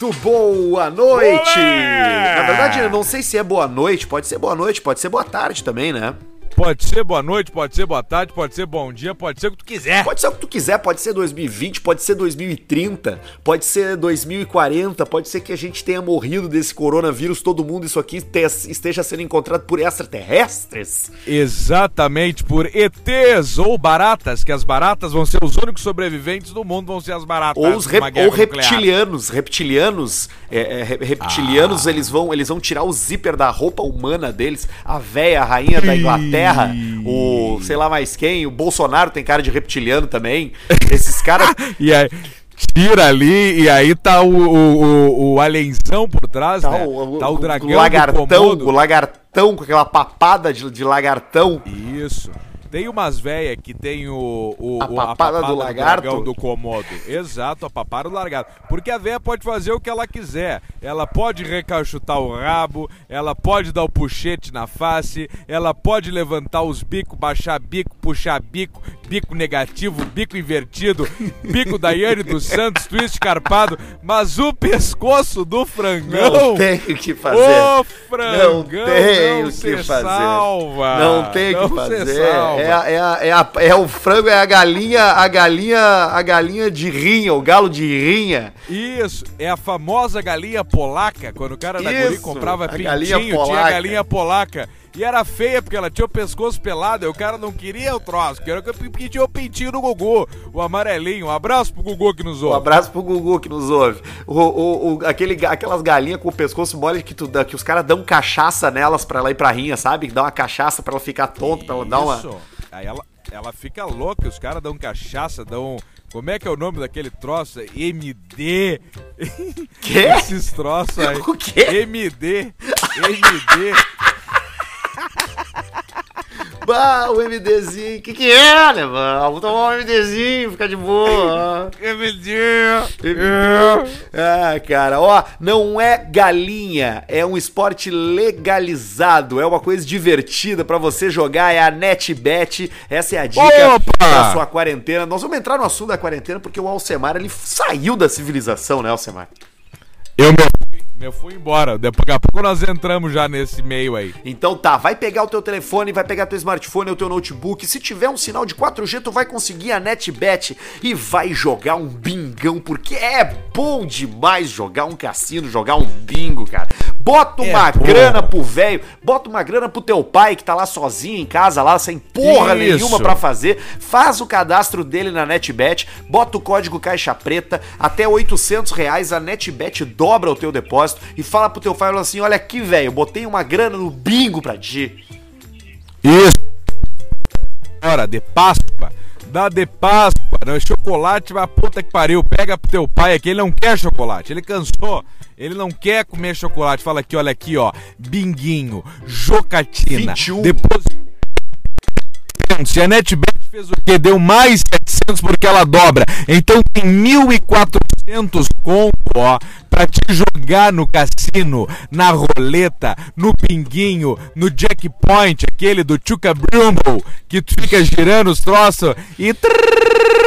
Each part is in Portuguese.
Muito boa noite! Olé! Na verdade, eu não sei se é boa noite, pode ser boa noite, pode ser boa tarde também, né? Pode ser boa noite, pode ser boa tarde, pode ser bom dia, pode ser o que tu quiser. Pode ser o que tu quiser, pode ser 2020, pode ser 2030, pode ser 2040, pode ser que a gente tenha morrido desse coronavírus, todo mundo isso aqui te- esteja sendo encontrado por extraterrestres. Exatamente por ETs ou baratas, que as baratas vão ser os únicos sobreviventes do mundo, vão ser as baratas. Ou, os rep- ou reptilianos, reptilianos, é, é, re- reptilianos, Ah. eles vão eles vão tirar o zíper da roupa humana deles, a véia, a rainha da Inglaterra, o sei lá mais quem, o Bolsonaro tem cara de reptiliano também, esses caras... E aí, tira ali, e aí tá o, o, o, o alienzão por trás, Tá né? o, tá o dragão do lagartão, o lagartão com aquela papada de, de lagartão. Isso. Tem umas véias que tem o, o, A o- papada do lagarto? dragão do Komodo. Exato, a papada do lagarto. Porque a véia pode fazer o que ela quiser. Ela pode recachutar o rabo, ela pode dar o puxete na face, ela pode levantar os bicos, baixar bico, puxar bico, bico negativo, bico invertido, bico da Yane dos Santos, twist carpado, mas o pescoço do frangão... Não tem o que fazer. Ô, frangão, Não tem não o que fazer. salva. Não tem o que fazer. É, a- é, a- é, a- é o frango, é a galinha, a galinha, a galinha de rinha, o galo de rinha. Isso, é a famosa galinha polaca. Quando o cara da Isso, Guri comprava a pintinho, galinha tinha a galinha polaca. E era feia porque ela tinha o pescoço pelado e o cara não queria o troço, queria que tinha o pintinho do Gugu, o amarelinho. Um abraço pro Gugu que nos Um ouve. abraço pro Gugu que nos ouve. O, o, o- aquele, aquelas galinhas com o pescoço mole que, tu, que os caras dão cachaça nelas pra ela ir pra rinha, sabe? Dá uma cachaça pra ela ficar tonta, pra ela dar uma. Aí ela, ela fica louca, os caras dão cachaça, dão. Como é que é o nome daquele troço? MD. Quê? Esses troços aí. O quê? MD. MD. Bah, o MDzinho. O que, que é, né, mano? Vamos tomar um MDzinho, ficar de boa. MD. Ah, cara, ó, não é galinha, é um esporte legalizado, é uma coisa divertida pra você jogar, é a NetBet, essa é a dica Opa! da sua quarentena. Nós vamos entrar no assunto da quarentena porque o Alcemar, ele saiu da civilização, né, Alcemar? Eu me me fui embora. Daqui a pouco nós entramos já nesse meio aí. Então tá, vai pegar o teu telefone, vai pegar teu smartphone ou teu notebook. Se tiver um sinal de 4G, tu vai conseguir a NetBet e vai jogar um bingão, porque é bom demais jogar um cassino, jogar um bingo, cara. Bota uma É grana pro velho, bota uma grana pro teu pai que tá lá sozinho em casa, lá sem porra Isso. nenhuma pra fazer. Faz o cadastro dele na NetBet, bota o código Caixa Preta, até 800 reais a NetBet dobra o teu depósito e fala pro teu pai fala assim, olha aqui, velho, botei uma grana no bingo pra ti. Isso. Hora de Páscoa. Dá de Páscoa. Não é chocolate, mas puta que pariu. Pega pro teu pai aqui, ele não quer chocolate. Ele cansou. Ele não quer comer chocolate. Fala aqui, olha aqui, ó. Binguinho, jocatina. 21. Depois. Se a NetBet fez o quê? Deu mais 700 porque ela dobra. Então tem 1.400 conto, ó, pra te jogar no cassino, na roleta, no pinguinho, no jackpoint, aquele do Chuka Brumble, que tu fica girando os troços e...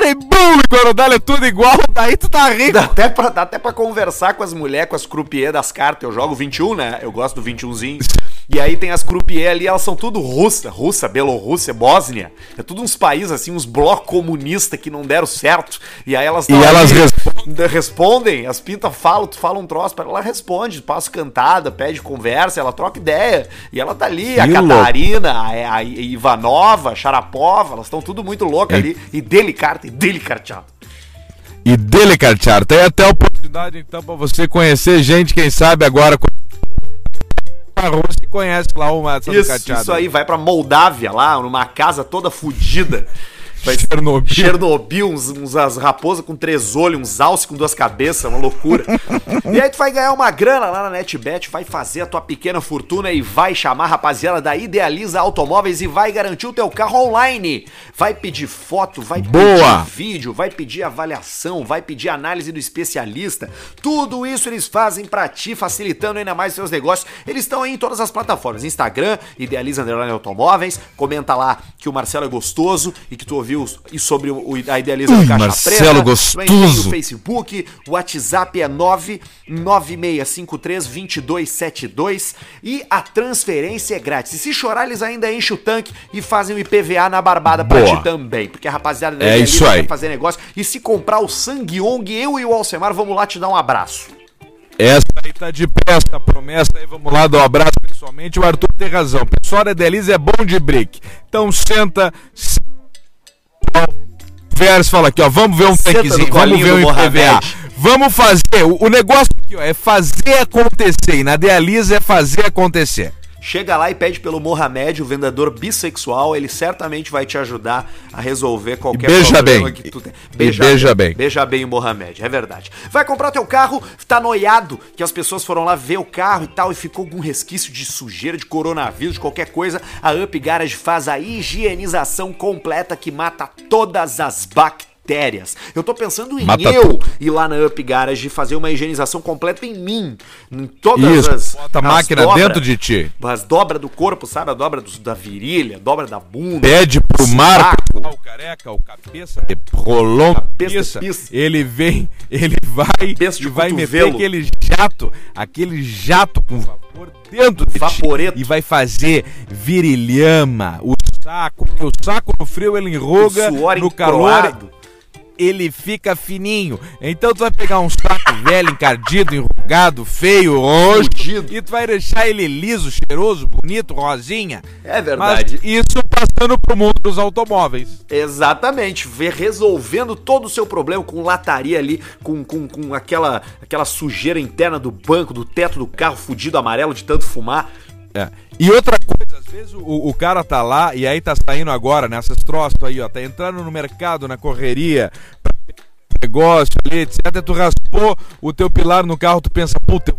E bum, e dá é tudo igual, daí tu tá rico. Dá até pra, dá até pra conversar com as mulheres, com as croupier das cartas. Eu jogo 21, né? Eu gosto do 21zinho. E aí tem as croupier ali, elas são tudo russa, russa, Bielorrússia, Bósnia. É tudo uns países assim, uns blocos comunistas que não deram certo. E aí elas E elas respondem. respondem, as pintas falam, tu fala um troço ela, responde, passa cantada, pede conversa, ela troca ideia. E ela tá ali, a. Catarina, a, a Ivanova, a Sharapova, elas estão tudo muito loucas É. ali. E delicarta, e delicarteado. E dele, Cartiar. Tem até oportunidade, então, pra você conhecer gente, quem sabe agora. Com- A Rússia conhece lá essa do Isso, Cartiar. isso aí, vai pra Moldávia lá, numa casa toda fodida. Vai Chernobyl. Chernobyl, uns, uns as raposas com três olhos, uns alce com duas cabeças, uma loucura. e aí tu vai ganhar uma grana lá na NetBet, vai fazer a tua pequena fortuna e vai chamar a rapaziada da Idealiza Automóveis e vai garantir o teu carro online. Vai pedir foto, vai Boa. pedir vídeo, vai pedir avaliação, vai pedir análise do especialista. Tudo isso eles fazem pra ti, facilitando ainda mais seus negócios. Eles estão aí em todas as plataformas: Instagram, Idealiza Underline Automóveis. Comenta lá que o Marcelo é gostoso e que tu ouviu e sobre o, a Idealiza do Hum, Caixa Marcelo Preta. Tem gostoso. o Facebook, o WhatsApp é 996532272 e a transferência é grátis. E se chorar, eles ainda enchem o tanque e fazem o IPVA na barbada pra Boa. ti também. Porque a rapaziada da É isso aí. quer fazer negócio. E se comprar o Sangue Ong, eu e o Alcemar vamos lá te dar um abraço. Essa aí tá de pé, essa promessa aí, vamos lá, dar um abraço pessoalmente. O Arthur tem razão. Pessoal da Delícia é bom de brick. Então senta, se- Vers fala aqui, ó, vamos ver um tanquezinho, vamos ver um IPVA. Vamos fazer, o, o negócio aqui, ó, é fazer acontecer. E na Dealiza é fazer acontecer. Chega lá e pede pelo Mohamed, o vendedor bissexual, ele certamente vai te ajudar a resolver qualquer E beija problema bem. que tu tem. E beija bem. Beija bem o Mohamed, é verdade. Vai comprar teu carro, tá noiado, que as pessoas foram lá ver o carro e tal, e ficou com um resquício de sujeira, de coronavírus, de qualquer coisa. A Up Garage faz a higienização completa que mata todas as bactérias. Eu tô pensando em Mata eu tudo. ir lá na Up Garage e fazer uma higienização completa em mim. Em todas Isso, as. bota a máquina dobra. dentro de ti. As dobra do corpo, sabe? A dobra do- da virilha, a dobra da bunda. Pede pro. Marco, o careca, o cabeça rolão, Cabeça pizza. ele vem, ele vai Cabeça e vai meter aquele jato, aquele jato com vapor dentro de ti, Vaporeto. e vai fazer virilhama, o saco, porque o saco no frio ele enruga, no calor. Ele fica fininho. Então tu vai pegar um saco velho, encardido, enrugado, feio, roxo, Fudido. e tu vai deixar ele liso, cheiroso, bonito, rosinha. É verdade. Mas isso passando pro mundo dos automóveis. Exatamente, ver resolvendo todo o seu problema com lataria ali, com, com, com aquela, aquela sujeira interna do banco, do teto do carro fudido amarelo de tanto fumar. É. E outra coisa, às vezes o, o cara tá lá e aí tá saindo agora nessas troças aí, ó, tá entrando no mercado, na correria, um negócio ali, etc. Tu raspou o teu pilar no carro, tu pensa, puta,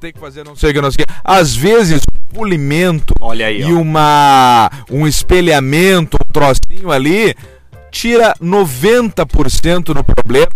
tem que fazer não sei o que, não sei o que. Às vezes, um polimento Olha aí, e ó. uma um espelhamento, um trocinho ali, tira 90% no problema.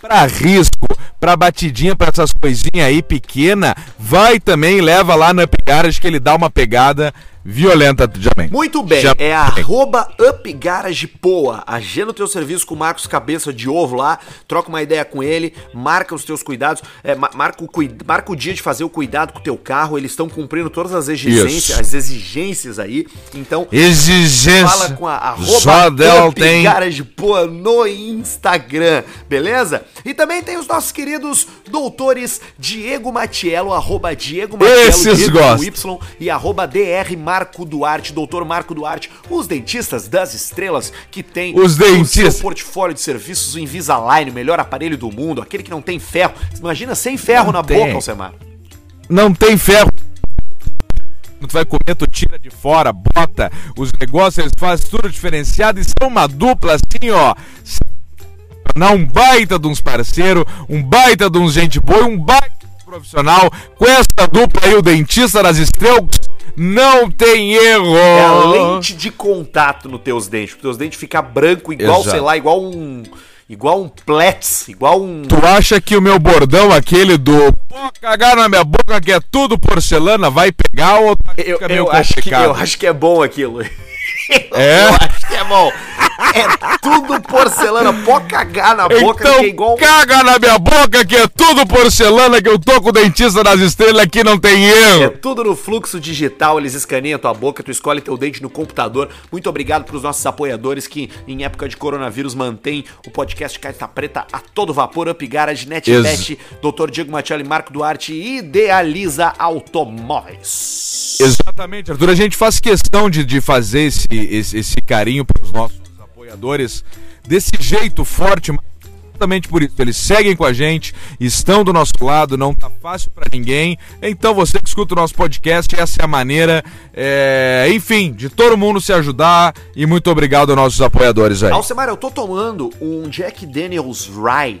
Pra risco, pra batidinha, pra essas coisinhas aí pequena, vai também, leva lá na Garage que ele dá uma pegada violenta também. Muito bem, Já- é arroba UpGaragePoa. Agenda o teu serviço com o Marcos Cabeça de Ovo lá, troca uma ideia com ele, marca os teus cuidados, é, ma- marca, o, marca o dia de fazer o cuidado com o teu carro, eles estão cumprindo todas as exigências, Isso. as exigências aí, então Exigência. fala com a arroba. UpGaragePoa no Instagram, beleza? E também tem os nossos queridos doutores Diego Matiello, arroba Diego Matiello, Esses Diego gostam. Y e arroba DR Marco Duarte, doutor Marco Duarte, os dentistas das estrelas que tem Os o dentistas. seu portfólio de serviços, o Invisalign, o melhor aparelho do mundo, aquele que não tem ferro. Imagina sem ferro Não na tem. boca, Alcemar. Não tem ferro. Tu vai comer, tu tira de fora, bota os negócios, eles fazem tudo diferenciado e são uma dupla assim, ó. Não, um baita de uns parceiros, um baita de uns gente boa, um baita de profissional. Com essa dupla aí, o dentista das estrelas, não tem erro. É a lente de contato nos teus dentes, os teus dentes ficam branco igual, Exato. sei lá, igual um igual um plets, igual um Tu acha que o meu bordão, aquele do pô, cagar na minha boca que é tudo porcelana, vai pegar ou que eu, eu acho que eu acho que é bom aquilo. É? Eu acho que é bom. É tudo porcelana, pode cagar na boca Então que é igual caga na minha boca que é tudo porcelana que eu tô com o dentista das estrelas aqui não tem É erro. tudo no fluxo digital, eles escaneiam tua boca, tu escolhe teu dente no computador. Muito obrigado pros nossos apoiadores que, em época de coronavírus, mantêm o podcast Carta Preta a todo vapor, Up Garage, NetBet, Dr. Diego Matiello e Marco Duarte Idealiza Automóveis. Exatamente, Arthur. A gente faz questão de, de fazer esse, esse, esse carinho pros nossos apoiadores desse jeito forte, mas exatamente por isso. Eles seguem com a gente, estão do nosso lado, não tá fácil pra ninguém. Então você que escuta o nosso podcast, essa é a maneira, é, enfim, de todo mundo se ajudar. E muito obrigado aos nossos apoiadores aí. Alcemar, eu tô tomando um Jack Daniels Rye.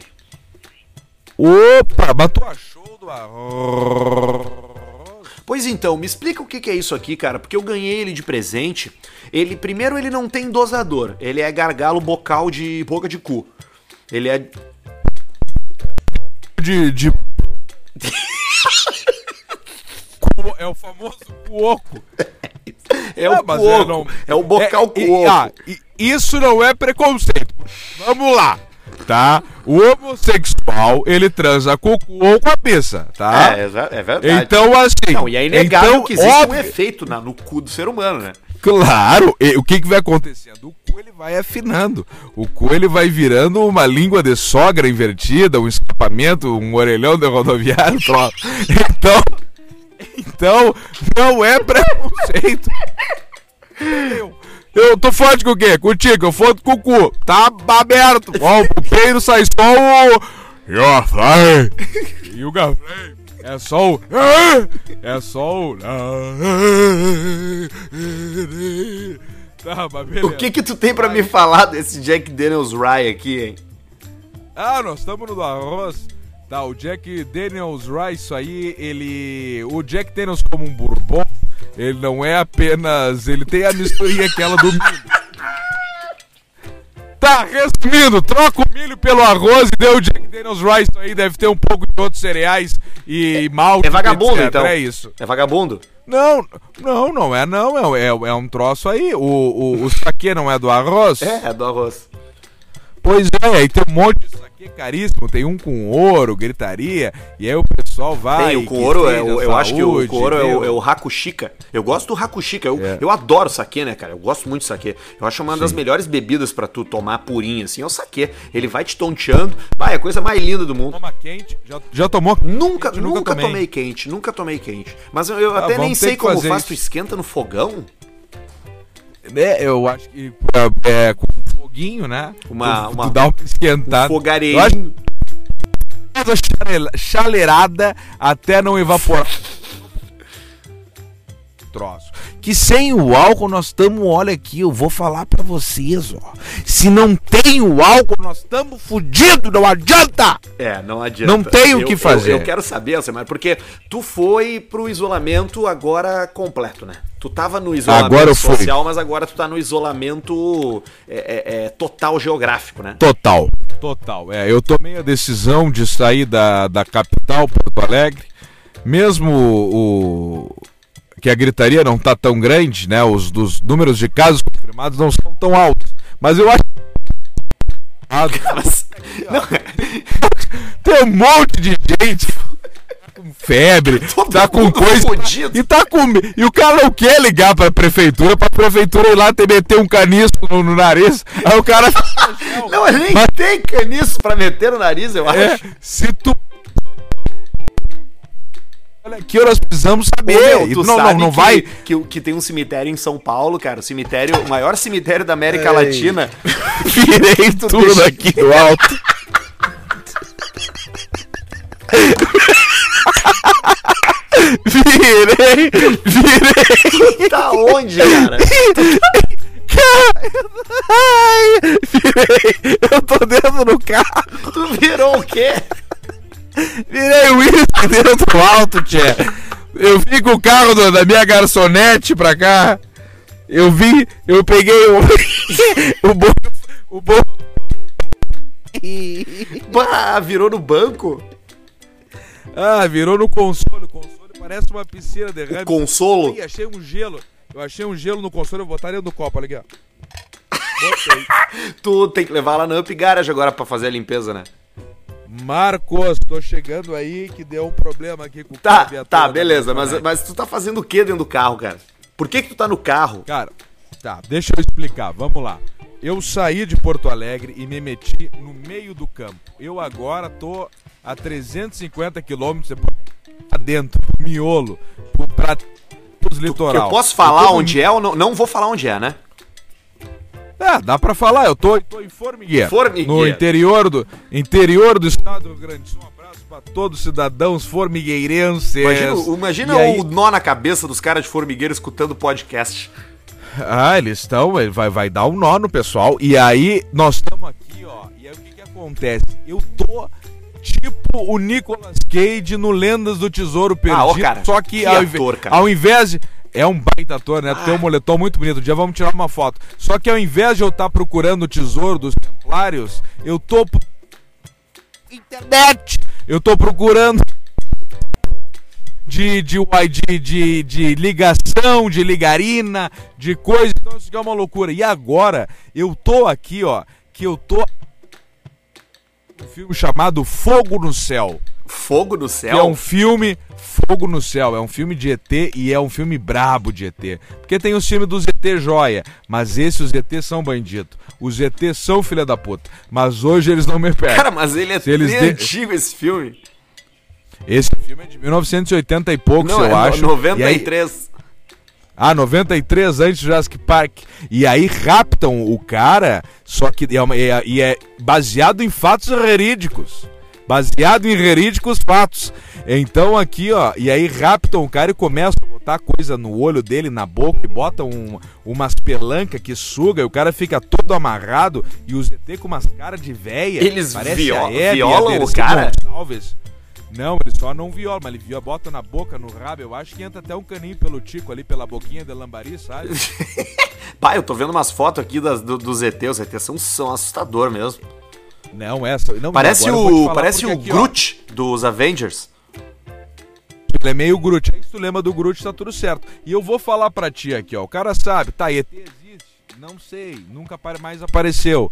Opa, mas tu achou do arroz? Pois então, me explica o que é isso aqui, cara, porque eu ganhei ele de presente. Ele, primeiro, ele não tem dosador. Ele é gargalo bocal de boca de cu. Ele é de. de... É o famoso cuoco. É o mas cuoco. não- É o bocal e- cuoco. ah, e- isso não é preconceito. Vamos lá, tá? O homossexual, ele transa com o cu ou com a pizza, tá? É, é é verdade. Então, assim. Não, e é inegável então, que existe um óbvio- efeito na- no cu do ser humano, né? Claro, e o que, que vai acontecendo? O cu ele vai afinando. O cu ele vai virando uma língua de sogra invertida, um escapamento, um orelhão de rodoviário. Então, então não é preconceito. Eu, tô forte com o quê? Contigo, eu foto com o cu. Tá aberto. Ó, o pupeiro sai só o. E Aflay. E o. É só o. É só o. Tá, mas beleza. O que que tu tem pra me falar desse Jack Daniels Rye aqui, hein? Ah, nós estamos no do arroz. Tá, o Jack Daniels Rice, isso aí, ele. O Jack Daniels como um bourbon, ele não é apenas. Ele tem a misturinha aquela do milho. Tá, resumindo, troca o milho pelo arroz e deu o Jack Daniels Rice aí, deve ter um pouco de outros cereais e malte. É vagabundo, etc. então. É isso. É vagabundo? Não, não, não é não, é, é, é um troço aí. O, o, o saquê não é do arroz? É, é do arroz. Pois é, aí tem um monte de saque caríssimo, tem um com ouro, gritaria, e aí o pessoal vai. Tem, o que com ouro, é, eu acho que o saúde, com ouro é o, é o Hakushika. Eu gosto do Hakushika, eu, É. eu adoro saque, né, cara? Eu gosto muito de saque. Eu acho uma das melhores bebidas pra tu tomar purinho, assim, é o saque. Ele vai te tonteando, vai, é a coisa mais linda do mundo. Toma quente, já, já tomou? Nunca, Quente, nunca, tomei. quente, nunca tomei quente. Mas eu, eu Ah, até nem sei que como isso. tu esquenta no fogão? É, eu acho que é, é, com foguinho, né? Uma- tu, uma- tu dá uma esquentada. Um Eu fogareirinho. acho- Faz a chale- chaleirada até não evaporar. Troço. Que sem o álcool nós estamos, olha aqui, eu vou falar pra vocês, ó. Se não tem o álcool, nós estamos fudidos, não adianta! É, não adianta. Não tem o Eu- que eu- fazer. Eu, quero saber, Alcemar, porque tu foi pro isolamento agora completo, né? Tu tava no isolamento Agora eu fui. social, mas agora tu tá no isolamento é, é, é, total geográfico, né? Total. Total. É, eu tomei a decisão de sair da, da capital, Porto Alegre, mesmo o, que a gritaria não tá tão grande, né? Os dos números de casos confirmados não são tão altos. Mas eu acho. Mas- não, Tem um monte de gente com febre, Todo tá com coisa. fudido. E tá com. E o cara não quer ligar pra prefeitura, pra prefeitura ir lá ter meter um canisco no, no nariz. Aí o cara. não, nem Mas- tem caniço pra meter no nariz, eu É, acho. se tu. Olha aqui, nós precisamos saber. Meu, E tu não, não, sabe não que, vai. Que, que tem um cemitério em São Paulo, cara. O cemitério, o maior cemitério da América Ei. Latina. Virei tudo deixa- aqui do alto. virei, virei. Tá onde, cara? Ai, virei. Eu tô dentro do carro. Tu virou o quê? Virei o uísque dentro do alto, tchê. Eu vim com o carro do- da minha garçonete pra cá. Eu vi, eu peguei o. o bom. O bom. Bah, virou no banco? Ah, virou no console. O console parece uma piscina de rame. Consolo? Ih, achei um gelo. Eu achei um gelo no console, eu vou botar dentro do copo, olha aqui, ó. Botei. Tu tem que levar lá na Up Garage agora pra fazer a limpeza, né? Marcos, tô chegando aí que deu um problema aqui com o Tá, tá, beleza. Mas, mas tu tá fazendo o que dentro do carro, cara? Por que que tu tá no carro? Cara, tá, deixa eu explicar, vamos lá. Eu saí de Porto Alegre e me meti no meio do campo. Eu agora tô a 350 quilômetros pra dentro, pro miolo, pro- pra os litoral. Eu posso falar Eu tô no- onde é ou não? Não vou falar onde é, né? É, dá pra falar, eu tô, tô em Formigueira. Formigueira. No interior do, interior do estado do Rio Grande do Sul. Um abraço pra todos os cidadãos formigueirenses. Imagina, imagina aí- o nó na cabeça dos caras de formigueiro escutando podcast. Ah, eles estão, vai, vai dar um nó no pessoal. E aí, nós estamos aqui, ó. E aí o que que acontece? Eu tô tipo o Nicolas Cage no Lendas do Tesouro Perdido. Ah, ó, cara, só que, que ao, ator, cara. ao invés de. É um baita ator, né? Tu tem um moletom muito bonito. Um dia vamos tirar uma foto. Só que ao invés de eu estar procurando o tesouro dos Templários, eu tô. Internet! Eu tô procurando. de, de, de, de, de ligação, de ligarina, de coisa. Então isso é uma loucura. E agora eu tô aqui, ó, que eu tô um filme chamado Fogo no Céu. Fogo no Céu? Que é um filme Fogo no Céu, é um filme de ET e é um filme brabo de ET. Porque tem os filmes dos ET joia, mas esses ET são bandidos. Os ET são filha da puta, mas hoje eles não me pegam. Cara, mas ele é Se eles de- antigo esse filme. Esse filme é de 1980 e poucos, Não, eu é acho. no- E aí- 93. Ah, 93 antes do Jurassic Park. E aí raptam o cara, só que é, uma- é- é baseado em fatos verídicos. Baseado em verídicos fatos. Então aqui, ó, e aí raptam o cara e começam a botar coisa no olho dele, na boca, e botam um, umas pelancas que suga, e o cara fica todo amarrado, e os ET com umas caras de véia. Eles parece vio- a Hebe violam o cara? Gonçalves. Não, ele só não viola, mas ele viola, bota na boca, no rabo. Eu acho que entra até um caninho pelo tico ali, pela boquinha de lambari, sabe? Pai, eu tô vendo umas fotos aqui das, do, dos ET. Os ET são, são assustador mesmo. Não, essa. Não, Parece o, parece o aqui, ó, Groot dos Avengers. Ele é meio Groot. Aí se tu lembra do Groot, tá tudo certo. E eu vou falar pra ti aqui, ó. O cara sabe, tá, ET existe? Não sei, nunca mais apareceu.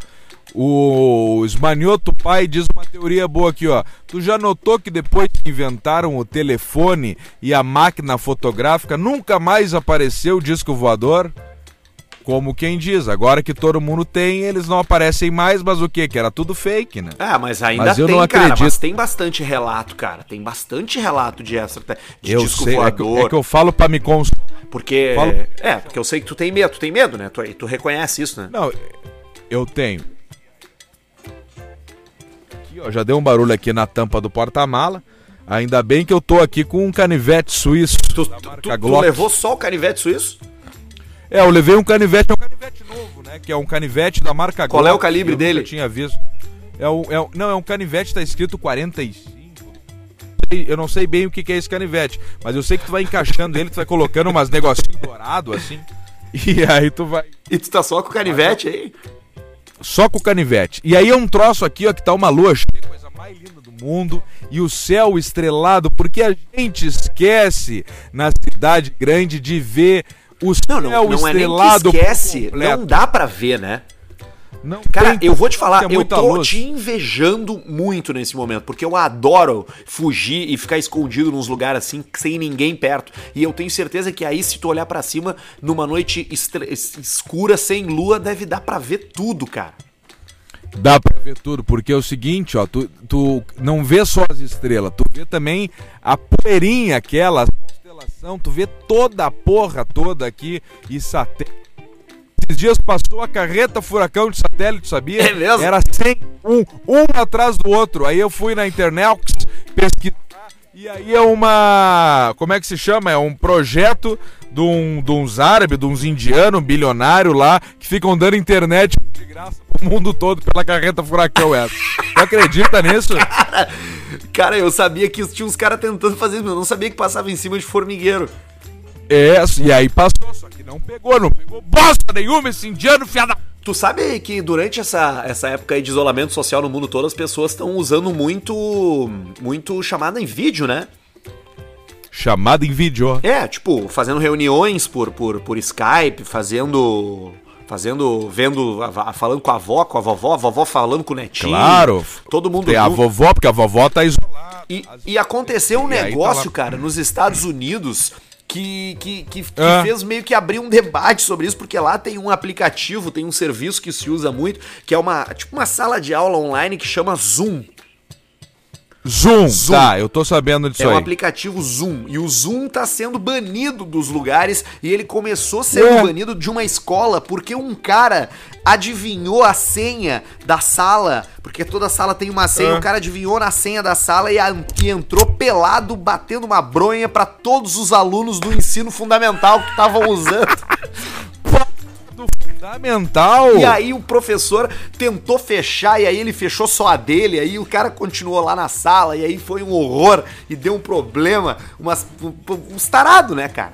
O Esmanioto Pai diz uma teoria boa aqui, ó. Tu já notou que depois que inventaram o telefone e a máquina fotográfica, nunca mais apareceu o disco voador? Como quem diz, agora que todo mundo tem, eles não aparecem mais, mas o que? Que era tudo fake, né? Ah, mas ainda Mas eu tem, não cara. acredito. Mas tem bastante relato, cara. Tem bastante relato de extra, de eu disco sei, é que, é que eu falo pra me consolar. Porque. Falo- É, porque eu sei que tu tem medo. Tu tem medo, né? Tu, tu reconhece isso, né? Não, eu tenho. Aqui, ó, já deu um barulho aqui na tampa do porta-mala. Ainda bem que eu tô aqui com um canivete suíço Tu, tu- tu- levou só o canivete suíço? É, eu levei um canivete, é um canivete novo, né? Que é um canivete da marca Qual é o calibre eu dele? tinha visto. É um, é um- não, é um canivete, tá escrito 45. Eu não sei bem o que que é esse canivete, mas eu sei que tu vai encaixando ele, tu vai colocando umas negocinhos dourados assim. E aí tu vai. E tu tá só com o canivete aí? só com o canivete. E aí é um troço aqui, ó, que tá uma lua cheia, coisa mais linda do mundo, e o céu estrelado, porque a gente esquece na cidade grande de ver o Não, não, não é nem que esquece. Não dá pra ver, né? Não Cara, eu vou te falar, tem eu tô luz. te invejando muito nesse momento, porque eu adoro fugir e ficar escondido nos lugares assim, sem ninguém perto. E eu tenho certeza que aí, se tu olhar pra cima, numa noite escura, sem lua, deve dar pra ver tudo, cara. Dá pra ver tudo, porque é o seguinte, ó, tu, tu não vê só as estrelas, tu vê também a poeirinha aquela, a constelação, tu vê toda a porra toda aqui e satélite. Esses dias passou a carreta furacão de satélite, sabia? É mesmo? Era sem um, um atrás do outro. Aí eu fui na internet pesquisar e aí é uma. Como é que se chama? É um projeto de, um, de uns árabes, de uns indianos bilionários lá, que ficam dando internet de graça pro mundo todo pela carreta furacão essa. Tu acredita nisso? Cara, eu sabia que tinha uns caras tentando fazer isso, mas eu não sabia que passava em cima de formigueiro. É, e aí passou, só que não pegou, não pegou bosta nenhuma esse indiano, fiada. Tu sabe que durante essa, essa época aí de isolamento social no mundo todo, as pessoas estão usando muito, muito chamada em vídeo, né? Chamada em vídeo. É, tipo, fazendo reuniões por, por, por Skype, fazendo. Fazendo. Vendo. Falando com a avó, com a vovó, a vovó falando com o netinho. Claro. Todo mundo. Tem a vovó, porque a vovó tá isolada. E, e aconteceu um tá negócio, lá. cara, nos Estados Unidos que, que, que, que Ah. fez meio que abrir um debate sobre isso, porque lá tem um aplicativo, tem um serviço que se usa muito, que é uma tipo uma sala de aula online que chama Zoom. Zoom. Zoom. Tá, eu tô sabendo disso É um aí. aplicativo Zoom. E o Zoom tá sendo banido dos lugares. E ele começou sendo Ué? banido de uma escola porque um cara adivinhou a senha da sala. Porque toda sala tem uma senha. Ah. O cara adivinhou na senha da sala e, a- e entrou pelado, batendo uma bronha pra todos os alunos do ensino fundamental que estavam usando. Do fundamental. E aí o professor tentou fechar e aí ele fechou só a dele, aí o cara continuou lá na sala e aí foi um horror e deu um problema, umas, um, uns tarados, né, cara?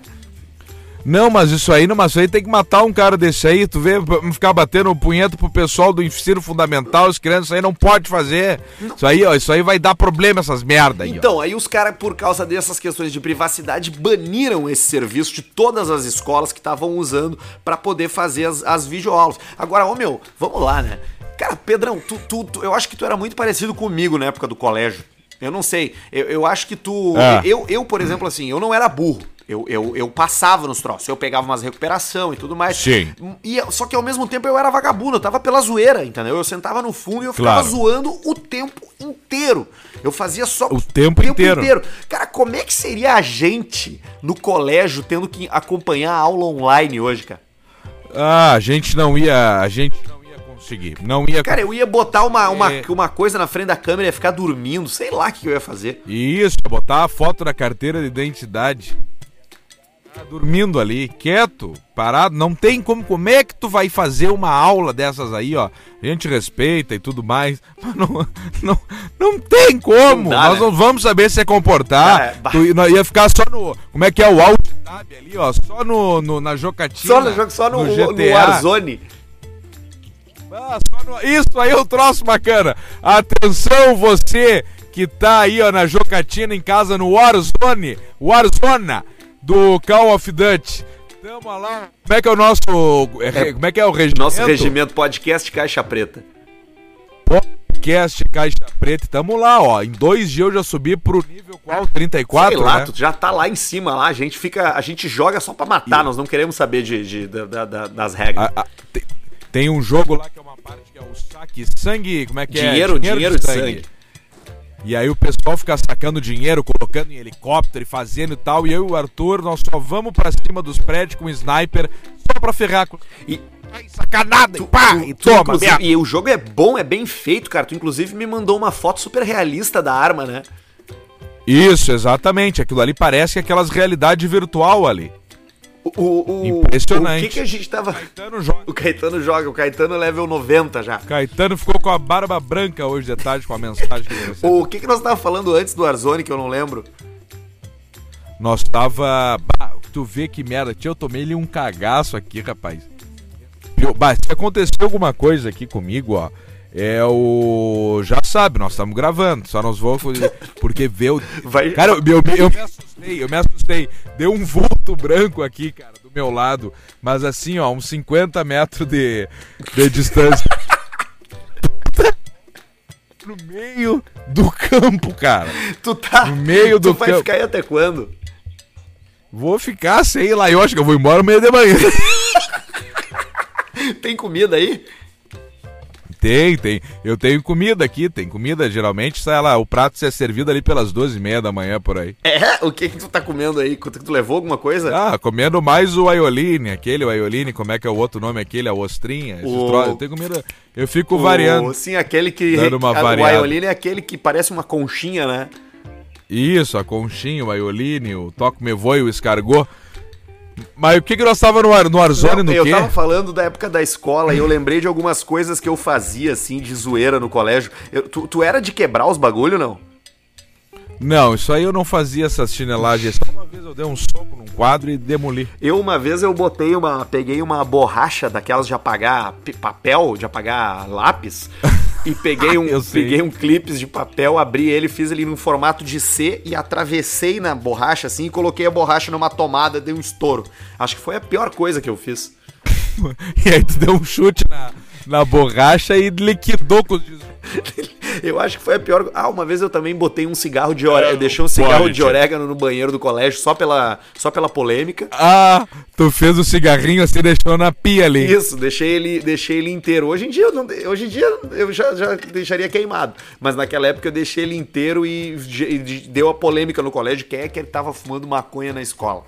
Não, mas isso aí, não, mas isso aí tem que matar um cara desse aí, tu vê, ficar batendo um punheta pro pessoal do ensino fundamental, as crianças, aí não pode fazer. Isso aí, ó, isso aí vai dar problema, essas merda aí, ó. Então, aí os caras, por causa dessas questões de privacidade, baniram esse serviço de todas as escolas que estavam usando pra poder fazer as, as videoaulas. Agora, ô meu, vamos lá, né? Cara, Pedrão, tu, tu, tu- eu acho que tu era muito parecido comigo na época do colégio. Eu não sei. Eu, eu acho que tu. É. Eu, eu, por exemplo, assim, eu não era burro. Eu, eu, eu passava nos troços, eu pegava umas recuperação e tudo mais. Sim. E, só que ao mesmo tempo eu era vagabundo, eu tava pela zoeira, entendeu? Eu sentava no fundo e eu ficava Claro. zoando o tempo inteiro. Eu fazia só O tempo inteiro. Cara, como é que seria a gente no colégio tendo que acompanhar a aula online hoje, cara? Ah, a gente não ia, a gente não conseguir, não ia Cara, eu ia botar uma, uma, É. uma coisa na frente da câmera e ia ficar dormindo, sei lá o que eu ia fazer. Isso, botar a foto da carteira de identidade. Tá dormindo ali, quieto, parado, não tem como, como é que tu vai fazer uma aula dessas aí, ó? A gente respeita e tudo mais, mas não, não, não tem como, Não dá, nós né? não vamos saber se comportar, É, bah. tu, ia- ficar só no, como é que é o alt tab ali, ó, só no, no- na jocatina, Só no jogo, só no, no, GTA. Warzone. Ah, no- Isso aí é o troço bacana. Atenção, você que tá aí ó, na jocatina em casa no Warzone, Warzona do Call of Duty. Tamo lá. Como é que é o nosso. é, como é que é o regimento? Nosso regimento podcast Caixa Preta. Podcast Caixa Preta. Tamo lá, ó. Em dois dias eu já subi pro nível qual? 34, Sei lá, né? tu já tá lá em cima lá, a gente fica. A gente joga só pra matar, nós não queremos saber de, de- da- da- das regras. A- a- tem, um jogo lá que é uma parte que é o saque sangue. Como é que Dinheiro, é? dinheiro de sangue. E aí o pessoal fica sacando dinheiro, colocando em helicóptero e fazendo e tal. E eu e o Arthur, nós só vamos pra cima dos prédios com sniper só pra ferrar com. E, Ai, sacanada! e pá! tu- e toma, e o jogo é bom, é bem feito, cara. Tu inclusive me mandou uma foto super realista da arma, né? Isso, exatamente. Aquilo ali parece aquelas realidade virtual ali. O, o, Impressionante. O que, que a gente tava. Caetano joga. O Caetano joga, o Caetano é level 90 já. Caetano ficou com a barba branca hoje de tarde com a mensagem que ele. O que, que nós tava falando antes do Warzone, que eu não lembro? Nós tava. Bah, tu vê que merda, tio, eu tomei ali um cagaço aqui, rapaz. Bah, se acontecer alguma coisa aqui comigo, ó. É o. Já sabe, nós estamos gravando. Só nós vamos. Porque vê o. Vai- Cara, eu, eu, eu me assustei, eu me assustei. Deu um vulto branco aqui, cara, do meu lado. Mas assim, ó, uns 50 metros de, de distância. No meio do campo, cara. Tu tá. No meio do Tu vai campo. ficar aí até quando? Vou ficar, sei lá, eu acho que eu vou embora meio de manhã. Tem comida aí? Tem, tem. Eu tenho comida aqui, tem comida. Geralmente, sei lá, o prato é servido ali pelas duas e meia da manhã por aí. É? O que que tu tá comendo aí? Tu tu levou alguma coisa? Ah, comendo mais o aioline, aquele o aioline, como é que é o outro nome aquele? A ostrinha. O- tro- Eu tenho comida, eu fico O- variando. Sim, aquele que. Dando uma a- o variada. Aiolino é aquele que parece uma conchinha, né? Isso, a conchinha, o aioline, o toco me voe, o escargot. Mas o que que nós tava no, ar, no Warzone, no eu quê? tava falando da época da escola e eu lembrei de algumas coisas que eu fazia, assim, de zoeira no colégio. Eu- tu, tu era de quebrar os bagulho, não? Não, isso aí eu não fazia essas chinelagens. Só uma vez eu dei um soco num quadro e demoli. Eu, uma vez, eu botei uma. Peguei uma borracha daquelas de apagar papel, de apagar lápis. E peguei um, sei. peguei um clipes de papel, abri ele, fiz ele no formato de C e atravessei na borracha assim e coloquei a borracha numa tomada, dei um estouro. Acho que foi a pior coisa que eu fiz. E aí tu deu um chute na, na borracha e liquidou com os Eu acho que foi a pior. Ah, uma vez eu também botei um cigarro de orégano. É, Eu deixei um cigarro pode, de orégano no banheiro do colégio só pela, só pela polêmica. Ah, tu fez o cigarrinho assim, deixou na pia ali. Isso, deixei ele, deixei ele inteiro. Hoje em dia, eu não, hoje em dia eu já, já deixaria queimado. Mas naquela época eu deixei ele inteiro e, e de- deu a polêmica no colégio. Quem é que ele tava fumando maconha na escola?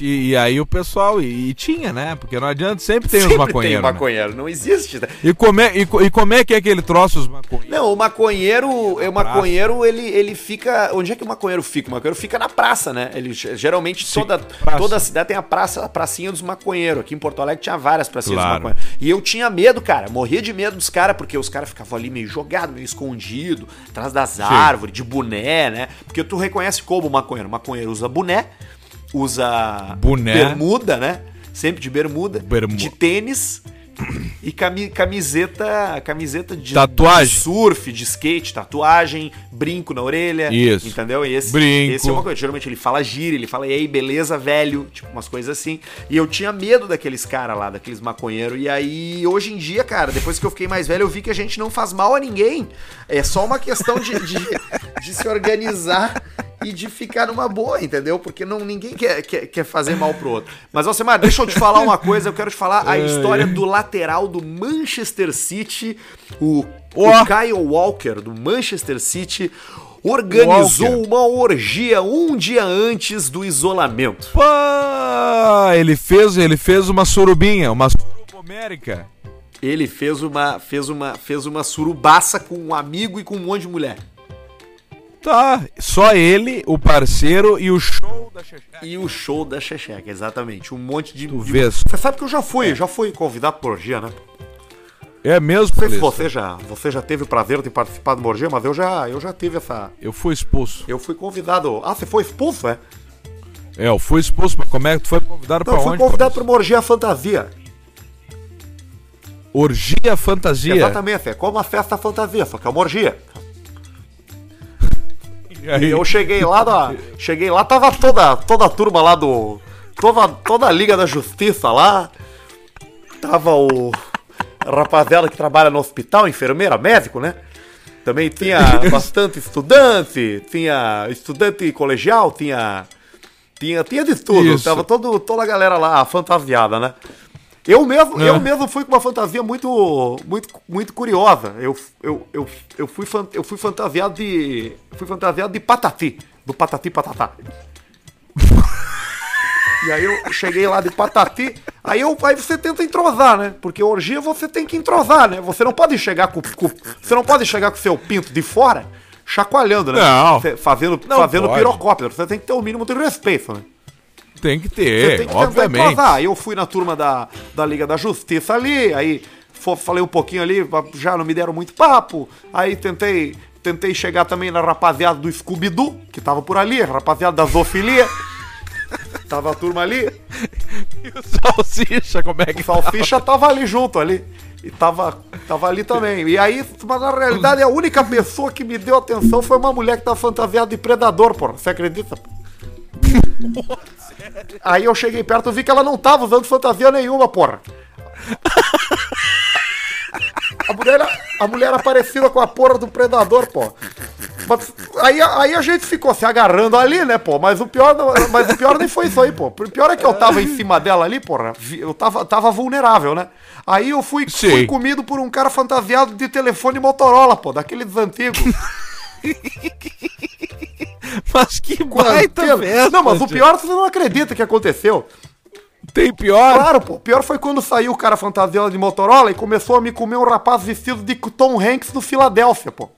E, e- aí o pessoal, e, e tinha, né? Porque não adianta, sempre tem Sempre os maconheiros. tem né? maconheiro, não existe. né? E, como é, e, e como é que é aquele troço os maconheiros? Não, o maconheiro, é o maconheiro, ele, ele fica. Onde é que o maconheiro fica? O maconheiro fica na praça, né? Ele ge- geralmente Sim, toda, praça. toda a cidade tem a praça, a pracinha dos maconheiros. Aqui em Porto Alegre tinha várias pracinhas Claro. dos maconheiros. E eu tinha medo, cara. Morria de medo dos caras, porque os caras ficavam ali meio jogados, meio escondido, atrás das árvores, de boné, né? Porque tu reconhece como o maconheiro. O maconheiro usa boné. Usa Boné. bermuda, né? Sempre de bermuda, Bermu- de tênis e cami- camiseta, camiseta de, Tatuagem. de surf, de skate, tatuagem, brinco na orelha, Isso. entendeu? E esse, Brinco. esse é uma coisa, geralmente ele fala gíria, ele fala e aí, beleza, velho, tipo umas coisas assim. E eu tinha medo daqueles caras lá, daqueles maconheiros. E aí, hoje em dia, cara, depois que eu fiquei mais velho, eu vi que a gente não faz mal a ninguém. É só uma questão de, de, de se organizar e de ficar numa boa, entendeu? Porque não, ninguém quer, quer, quer fazer mal pro outro. Mas, Alcemar, deixa eu te falar uma coisa, eu quero te falar a história do lateral do Manchester City, o, o. Kyle Walker, do Manchester City, organizou Walker. uma orgia um dia antes do isolamento. Pá, ele fez, ele fez uma surubinha, uma suruba homérica. Ele fez uma, fez uma, fez uma surubaça com um amigo e com um monte de mulher. Tá, só ele, o parceiro e o show da Xexé. E o show da Checheca, exatamente. Um monte de. Tu de- vês. Você sabe que eu já fui, já fui convidado por orgia, né? É mesmo, Não sei se você já, você já teve o prazer de participar de uma orgia, mas eu já, eu já tive essa. Eu fui expulso. Eu fui convidado. Ah, você foi expulso, é? É, eu fui expulso, mas como é que tu foi convidado Não, pra eu fui onde? convidado Paulista? uma orgia fantasia. Orgia fantasia. Exatamente, é como uma festa fantasia, só que é uma orgia. E E aí, eu cheguei lá, da, cheguei lá, tava toda, toda a turma lá do. Toda, toda a Liga da Justiça lá. Tava o rapaziada que trabalha no hospital, enfermeira, médico, né? Também tinha bastante estudante, tinha estudante colegial, tinha. Tinha, tinha de tudo. Isso. Tava todo, toda a galera lá fantasiada, né? Eu mesmo, É. eu mesmo fui com uma fantasia muito, muito, muito curiosa. Eu, eu, eu, eu, fui, fan- eu fui fantasiado de. Fui fantasiado de patati. Do patati patatá. E aí eu cheguei lá de patati, aí, eu, aí você tenta entrosar, né? Porque orgia você tem que entrosar, né? Você não pode chegar com, com- você não pode chegar com o seu pinto de fora chacoalhando, né? Não. Você- fazendo Não fazendo pirocóptero. Você tem que ter o mínimo de respeito, né? Tem que ter, tem que obviamente. Aí eu fui na turma da, da Liga da Justiça ali, aí falei um pouquinho ali, já não me deram muito papo. Aí tentei, tentei chegar também na rapaziada do Scooby-Doo, que tava por ali, rapaziada da Zoofilia. tava a turma ali. E o salsicha, como é que O Salsicha tava ali junto ali. E tava, tava ali também. E aí, mas na realidade, a única pessoa que me deu atenção foi uma mulher que tava fantasiada de predador, porra. Você acredita? Aí eu cheguei perto e vi que ela não tava usando fantasia nenhuma, porra. A mulher, a mulher era parecida com a porra do predador, pô. Mas aí, aí a gente ficou se agarrando ali, né, pô? Mas o pior, mas o pior nem foi isso aí, pô. O pior é que eu tava em cima dela ali, porra. Eu tava, tava vulnerável, né? Aí eu fui, Sim. fui comido por um cara fantasiado de telefone Motorola, pô, daqueles antigos. Mas que baita antena. festa, Não, mas o pior você não acredita que aconteceu. Tem pior? Claro, pô. Pior foi quando saiu o cara fantasiado de Motorola e começou a me comer um rapaz vestido de Tom Hanks do Filadélfia, pô.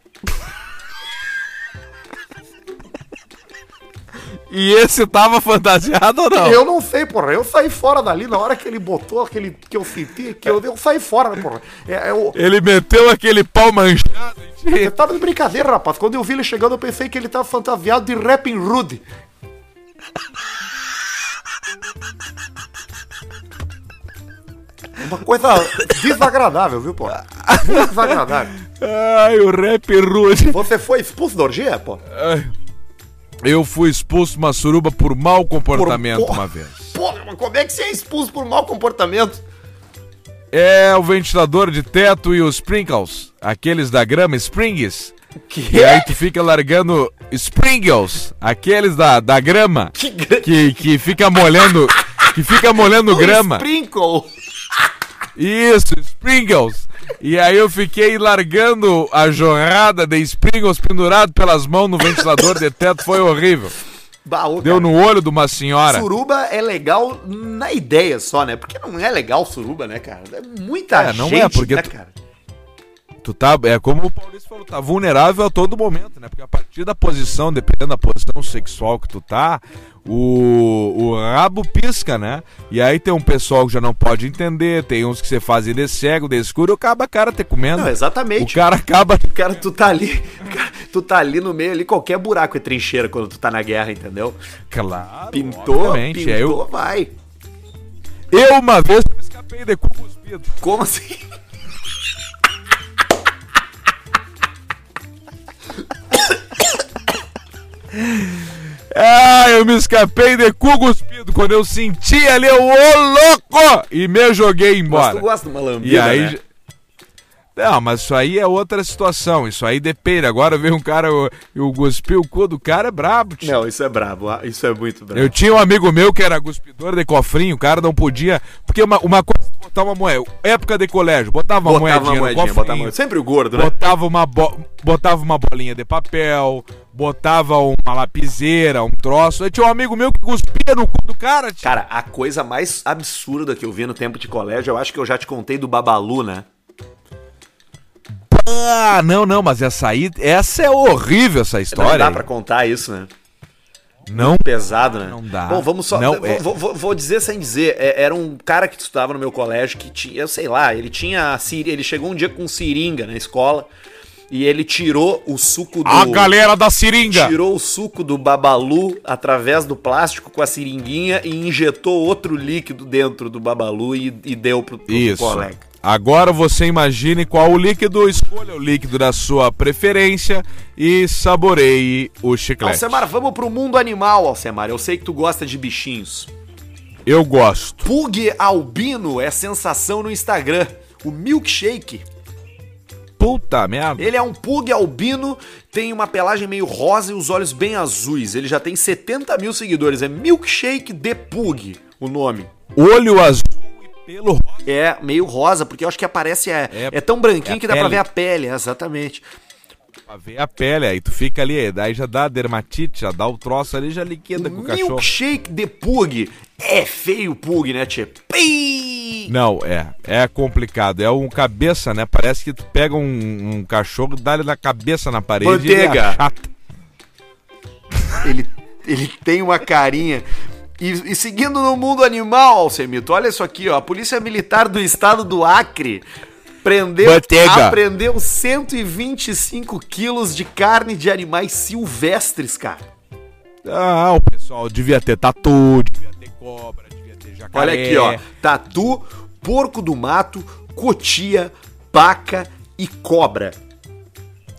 E esse tava fantasiado ou não? Eu não sei, porra. Eu saí fora dali na hora que ele botou aquele que eu senti, que eu, eu saí fora, porra. É, é o- Ele meteu aquele pau manchado. Você tava de brincadeira, rapaz. Quando eu vi ele chegando, eu pensei que ele tava fantasiado de Rapping Rude. Uma coisa desagradável, viu, pô? Muito desagradável. Ai, o rap rude. Você foi expulso da orgia, pô? Ai. Eu fui expulso de uma suruba por mau comportamento Por- uma vez. Porra, mas como é que você é expulso por mau comportamento? É o ventilador de teto e os sprinkles, aqueles da grama, springs. Que? E aí tu fica largando sprinkles, aqueles da, da grama, Que que, que fica molhando, que fica molhando grama. Sprinkle. Isso, sprinkles. E aí eu fiquei largando a jorrada de sprinkles pendurado pelas mãos no ventilador de teto, foi horrível. Deu no olho de uma senhora. Suruba é legal na ideia só, né? Porque não é legal suruba, né, cara? É muita É, não gente, é, porque né, tu- cara? Tu tá, é como o Paulista falou, tá vulnerável a todo momento, né? Porque a partir da posição, dependendo da posição sexual que tu tá, o, o rabo pisca, né? E aí tem um pessoal que já não pode entender, tem uns que você fazem de cego, de escuro, acaba a cara te comendo. Não, exatamente. o cara acaba. Cara, tu tá ali, cara, tu tá ali no meio ali, qualquer buraco é trincheira quando tu tá na guerra, entendeu? Claro. Pintou, obviamente. pintou, É, eu, vai. eu uma vez me escapei de cu cuspido. Como assim? Ah, eu me escapei de cu cuspido quando eu senti ali o ô louco e me joguei Mas embora. tu gosta de uma lambida, E aí. né? Não, mas isso aí é outra situação. Isso aí depende. Agora veio um cara, eu, eu cuspi o cu do cara, é brabo, tio. Não, isso é brabo, ah, isso é muito brabo. Eu tinha um amigo meu que era cuspidor de cofrinho, o cara não podia. Porque uma, uma coisa é botar uma moeda. Época de colégio, botava uma Botava moedinha, uma moedinha, no botava cofrinho. uma... Sempre o gordo, né? Botava uma, bo- botava uma bolinha de papel, botava uma lapiseira, um troço. Aí tinha um amigo meu que cuspia no cu do cara, tio. Cara, a coisa mais absurda que eu vi no tempo de colégio, eu acho que eu já te contei do Babalu, né? Ah, não, não, mas essa aí, essa é horrível, essa Não história. dá aí. pra contar isso, né? Não Pesado, né? Não dá. Bom, vamos só. Não, vou, é- vou- vou- dizer sem dizer. é- era um cara que estudava no meu colégio que tinha. Eu sei lá, ele tinha. Ele chegou um dia com seringa na escola e ele tirou o suco do. A galera da seringa. Tirou o suco do babalu através do plástico com a seringuinha e injetou outro líquido dentro do babalu e, e deu pro, pro Isso. colega. Agora você imagine qual o líquido, escolha o líquido da sua preferência e saboreie o chiclete. Alcemar, vamos pro mundo animal, Alcemar. Eu sei que tu gosta de bichinhos. Eu gosto. Pug albino é sensação no Instagram. O milkshake. Puta merda. Ele é um pug albino, tem uma pelagem meio rosa e os olhos bem azuis. Ele já tem 70 mil seguidores. É Milkshake de Pug o nome. Olho azul É meio rosa, porque eu acho que aparece. É, É- é tão branquinho é que dá pra pele. ver a pele, é, exatamente. Pra ver a pele, aí tu fica ali, daí já dá dermatite, já dá o troço ali, já liquida com o cachorro. Milkshake de Pug. É feio o Pug, né, Tchê? Não, é, é complicado. É um cabeça, né? Parece que tu pega um, um cachorro, dá ele na cabeça na parede e ele Manteiga. achata. Ele, ele tem uma carinha. E, e seguindo no mundo animal, Alcemito, olha isso aqui, ó. A Polícia Militar do Estado do Acre prendeu, apreendeu 125 quilos de carne de animais silvestres, cara. Ah, o pessoal devia ter tatu, devia ter cobra, devia ter jacaré. Olha aqui, ó. Tatu, porco do mato, cotia, paca e cobra.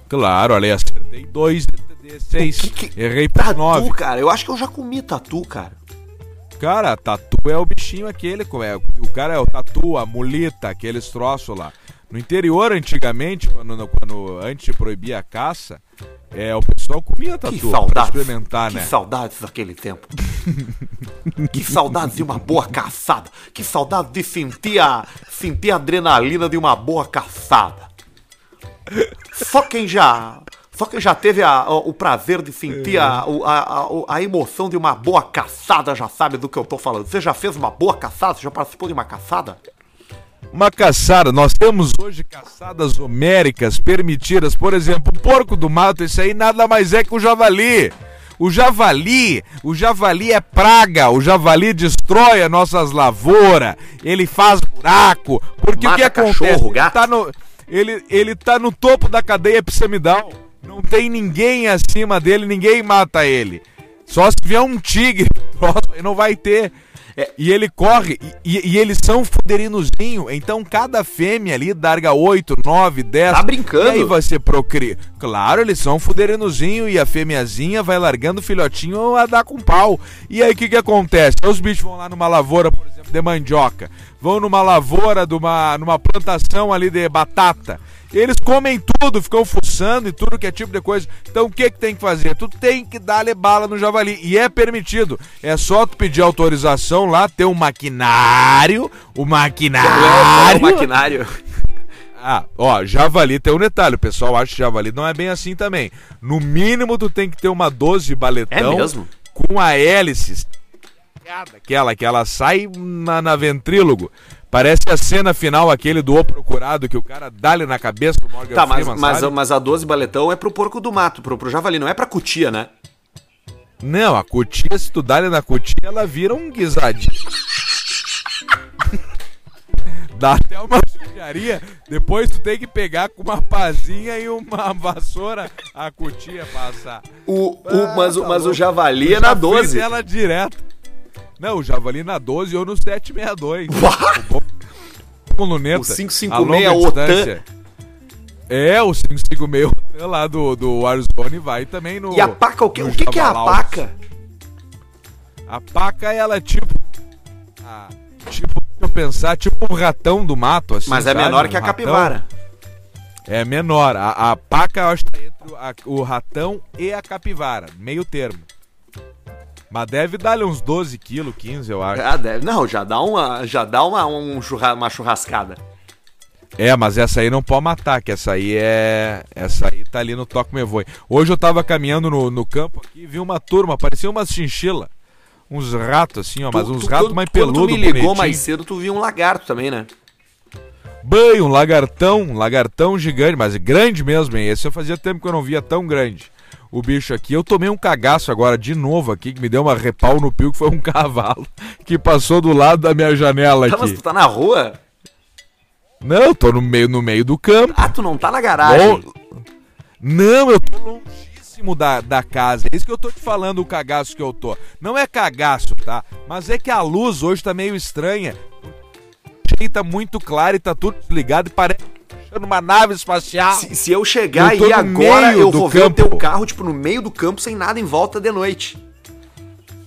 Claro, olha aí, acertei dois de de seis. O que que- Errei por Tatu, nove. cara. Eu acho que eu já comi tatu, cara. Cara, tatu é o bichinho aquele, é, o cara é o tatu, a mulita, aqueles troços lá. No interior, antigamente, quando, quando antes de proibir a caça, é, o pessoal comia tatu Que pra experimentar, que né? saudades daquele tempo. que saudades de uma boa caçada. Que saudades de sentir a, sentir a adrenalina de uma boa caçada. Só quem já. Só quem já teve a- o, o prazer de sentir a, o- a, a, emoção de uma boa caçada já sabe do que eu tô falando. Você já fez uma boa caçada? Você já participou de uma caçada? Uma caçada, nós temos hoje caçadas homéricas permitidas, por exemplo, o porco do mato, esse aí nada mais é que o javali. O javali, o javali é praga, o javali destrói as nossas lavouras, ele faz buraco, porque Mata o que acontece? cachorro, ele, gato. tá no, ele, ele tá no topo da cadeia piramidal, não tem ninguém acima dele, ninguém mata ele. Só se vier um tigre, próximo, não vai ter. É. E ele corre, e, e- eles são fuderinozinho, então cada fêmea ali larga 8, 9, 10. Tá brincando? E aí você procria. Claro, eles são fuderinozinho e a fêmeazinha vai largando o filhotinho a dar com pau. E aí o que que acontece? Os bichos vão lá numa lavoura, por exemplo, de mandioca, vão numa lavoura, de uma, numa plantação ali de batata. Eles comem tudo, ficam fuçando e tudo que é tipo de coisa. Então o que que tem que fazer? Tu tem que dar-lhe bala no javali. E é permitido. É só tu pedir autorização lá, ter um maquinário. O É, maquinário. o maquinário. Ah, ó, javali tem um detalhe. O pessoal acha que javali não é bem assim também. No mínimo, tu tem que ter uma 12 baletão É mesmo? com a hélice. Aquela que ela sai na, na ventrílogo. Parece a cena final, aquele do O Procurado, que o cara dá-lhe na cabeça do Morgan Tá, mas, Freeman, mas, sabe? mas a 12 baletão é pro porco do mato, pro, pro javali, não é pra cutia, né? Não, a cutia, se tu dá-lhe na cutia, ela vira um guisadinho. Dá até uma engenharia, depois tu tem que pegar com uma pazinha e uma vassoura a cutia passar. O, o, Ah, mas, o- tá mas o javali é na já fiz 12. ela direto. Não, o javali na 12 ou no 762. Com luneta. O 556 a OTAN. É, o 556 OTAN lá do, do Warzone vai também no. E a paca, o que, o que, que é a paca? A paca, ela é tipo. ah, tipo, deixa eu pensar, tipo um ratão do mato, assim. Mas é sabe? menor Um que a ratão. capivara. É menor. A, a paca, eu acho que tá entre o, a- o ratão e a capivara. Meio termo. Mas deve dar-lhe uns 12 quilos, 15, eu acho. Ah, deve. Não, já dá uma, já dá uma, um churra, uma churrascada. É, mas essa aí não pode matar, que essa aí é. Essa aí tá ali no Toque Me Voe. Hoje eu tava caminhando no, no campo aqui e vi uma turma, parecia umas chinchila. Uns ratos assim, ó, mas Tu- uns tu- ratos quando- mais Quando peludos, tu me ligou bonitinho. mais cedo, tu viu um lagarto também, né? Banho, um lagartão, um lagartão gigante, mas grande mesmo, hein? Esse eu fazia tempo que eu não via tão grande. O bicho aqui, eu tomei um cagaço agora de novo aqui, que me deu uma repau no pio, que foi um cavalo que passou do lado da minha janela Tá, mas aqui. tu tá na rua? Não, eu tô no meio, no meio do campo. Ah, tu não tá na garagem. Bom, Não, eu tô longíssimo da, da casa. É isso que eu tô te falando, o cagaço que eu tô. Não é cagaço, tá? Mas é que a luz hoje tá meio estranha. Tá muito claro e tá tudo desligado e parece que tá puxando uma nave espacial. Se, se eu chegar Eu aí agora, eu vou ver o teu carro, tipo, no meio do campo, sem nada em volta de noite.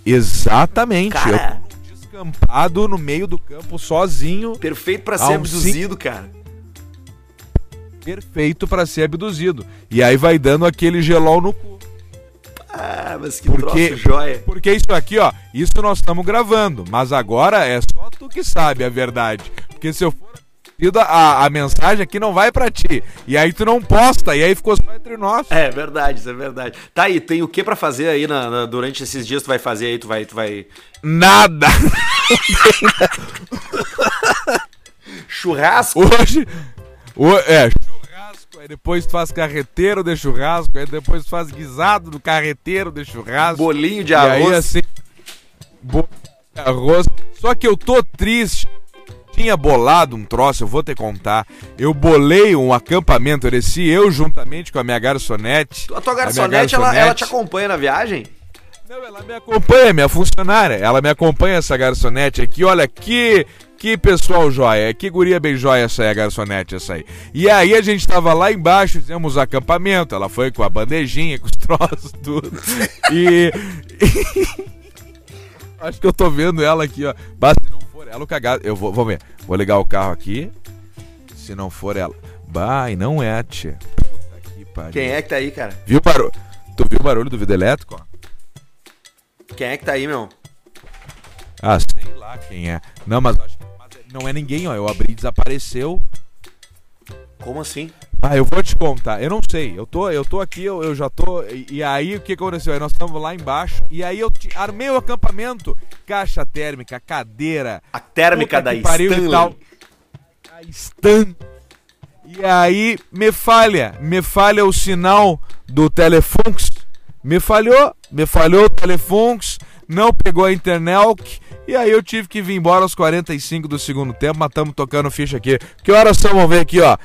Exatamente. Cara. Eu descampado no meio do campo sozinho, Perfeito pra Ah, ser abduzido, cara. perfeito pra ser abduzido. E aí vai dando aquele gelol no cu. Ah, mas que Porque- troço joia. Porque isso aqui, ó, isso nós estamos gravando, mas agora é só tu que sabe a verdade. Porque se eu for abduzido, a, a mensagem aqui não vai pra ti. E aí tu não posta, e aí ficou só entre nós. É verdade, isso é verdade. Tá aí, tem o que pra fazer aí na, na- durante esses dias tu vai fazer aí? Tu vai, tu vai. Nada! Churrasco? Hoje. o- é, churrasco, aí depois tu faz carreteiro de churrasco, aí depois tu faz guisado do carreteiro de churrasco. Bolinho de E aí arroz? assim. Bolinho de arroz. Só que eu tô triste. Tinha bolado um troço, eu vou te contar. Eu bolei um acampamento, Ereci, eu juntamente com a minha garçonete. A tua minha garçonete, ela, ela garçonete. te acompanha na viagem? Não, ela me acompanha, minha funcionária. Ela me acompanha, essa garçonete aqui. Olha, que, que pessoal joia. Que guria bem joia essa aí, a garçonete, essa aí. E aí a gente tava lá embaixo, fizemos acampamento. Ela foi com a bandejinha, com os troços, tudo. E. Acho que eu tô vendo ela aqui, ó. Se não for ela, o cagado. Eu vou, vamos ver. Vou ligar o carro aqui. Se não for ela. Bah, e não é, tia. Puta que pariu. Quem é que tá aí, cara? Viu o barulho? Tu viu o barulho do vidro elétrico? Quem é que tá aí, meu? Ah, sei lá quem é. Não, mas acho que mas não é ninguém, ó. Eu abri e desapareceu. Como assim? Ah, eu vou te contar. Eu não sei. Eu tô, eu tô aqui, eu, eu já tô. E, e aí o que aconteceu? Aí nós estamos lá embaixo. E aí eu te- armei o acampamento. Caixa térmica, cadeira. A térmica da pariu e Stanley. tal. A Stan. E aí me falha. Me falha o sinal do Telefunks. Me falhou. Me falhou o Telefunks. Não pegou a internet. E aí eu tive que vir embora aos 45 do segundo tempo, mas estamos tocando ficha aqui. Que horas são? Vamos ver aqui, ó.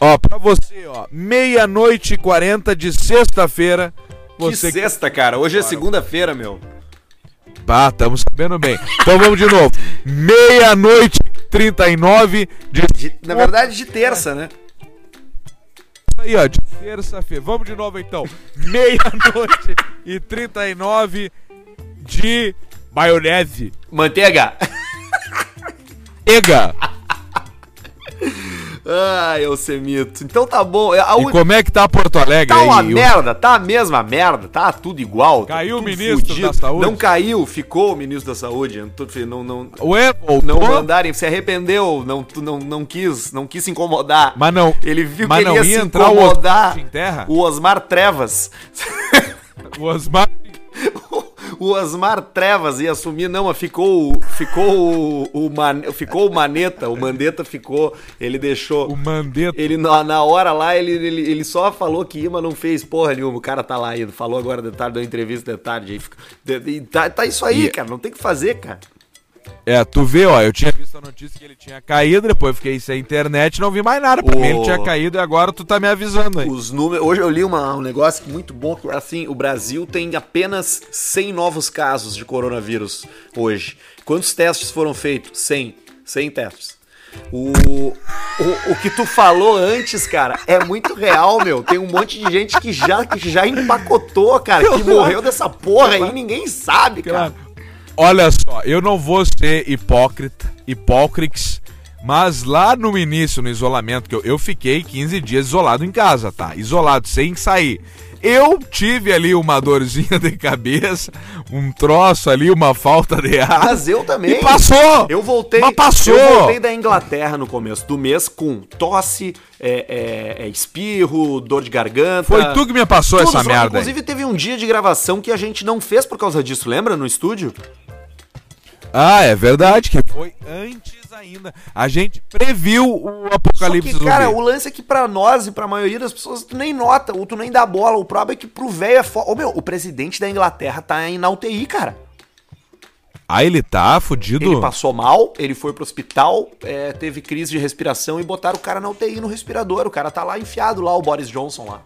Ó, pra você, ó. Meia-noite e 40 de sexta-feira. Que Você sexta, cara. Hoje é segunda-feira, meu. Bah, estamos sabendo bem. Então vamos de novo. Meia-noite e 39 de. De- na verdade, de terça, né? Aí, ó, de terça-feira. Vamos de novo então. Meia-noite e 39 de maionese. Manteiga. Ega! Ai, eu semito. Então tá bom. A E como é que tá Porto Alegre Tá aí? uma E o- merda, tá a mesma merda, tá tudo igual. tá Caiu o tudo ministro da Saúde? Não caiu, ficou o ministro da Saúde. Não, não, Ué, não mandarem, se arrependeu, não, não, não quis, não quis se incomodar. Mas não. Ele viu que ele ia se o incomodar. O Osmar Trevas. O Osmar. O Osmar Trevas ia assumir, não, mas ficou, o- ficou o, o Man- ficou o Maneta, o Mandetta ficou, ele deixou. O Mandetta. Ele na, na hora lá, ele, ele, ele só falou que ia, mas não fez porra nenhuma. O cara tá lá ainda, falou agora de tarde, deu entrevista de tarde. Aí fica, de- e tá, tá isso aí, cara, não tem o que fazer, cara. É, tu vê, ó, eu tinha visto a notícia que ele tinha caído, depois fiquei sem internet, não vi mais nada. Pra O- mim ele tinha caído e agora tu tá me avisando aí. Os números. Hoje eu li uma- um negócio muito bom assim, o Brasil tem apenas 100 novos casos de coronavírus hoje. Quantos testes foram feitos? 100. 100 testes. O, o, o que tu falou antes, cara, é muito real, meu. Tem um monte de gente que já, que já empacotou, cara, que morreu dessa porra aí, ninguém sabe, cara. Olha só, eu não vou ser hipócrita, hipócrites, mas lá no início, no isolamento, que eu, eu fiquei 15 dias isolado em casa, tá? Isolado, sem sair. Eu tive ali uma dorzinha de cabeça, um troço ali, uma falta de ar. Mas eu também. E passou! Eu voltei, Mas passou! eu voltei da Inglaterra no começo do mês com tosse, é, é, é, espirro, dor de garganta. Foi tu que me passou Tudo essa só- merda. aí. Inclusive teve um dia de gravação que a gente não fez por causa disso, lembra? No estúdio? Ah, é verdade, que foi antes ainda. A gente previu o apocalipse Só que, cara, zumbi. o lance é que pra nós e pra maioria das pessoas tu nem nota, ou tu nem dá bola. O problema é que pro velho é foda. Ô meu, o presidente da Inglaterra tá aí na UTI, cara. Ah, ele tá fudido? Ele passou mal, ele foi pro hospital, é, teve crise de respiração e botaram o cara na UTI no respirador. O cara tá lá enfiado lá, o Boris Johnson lá.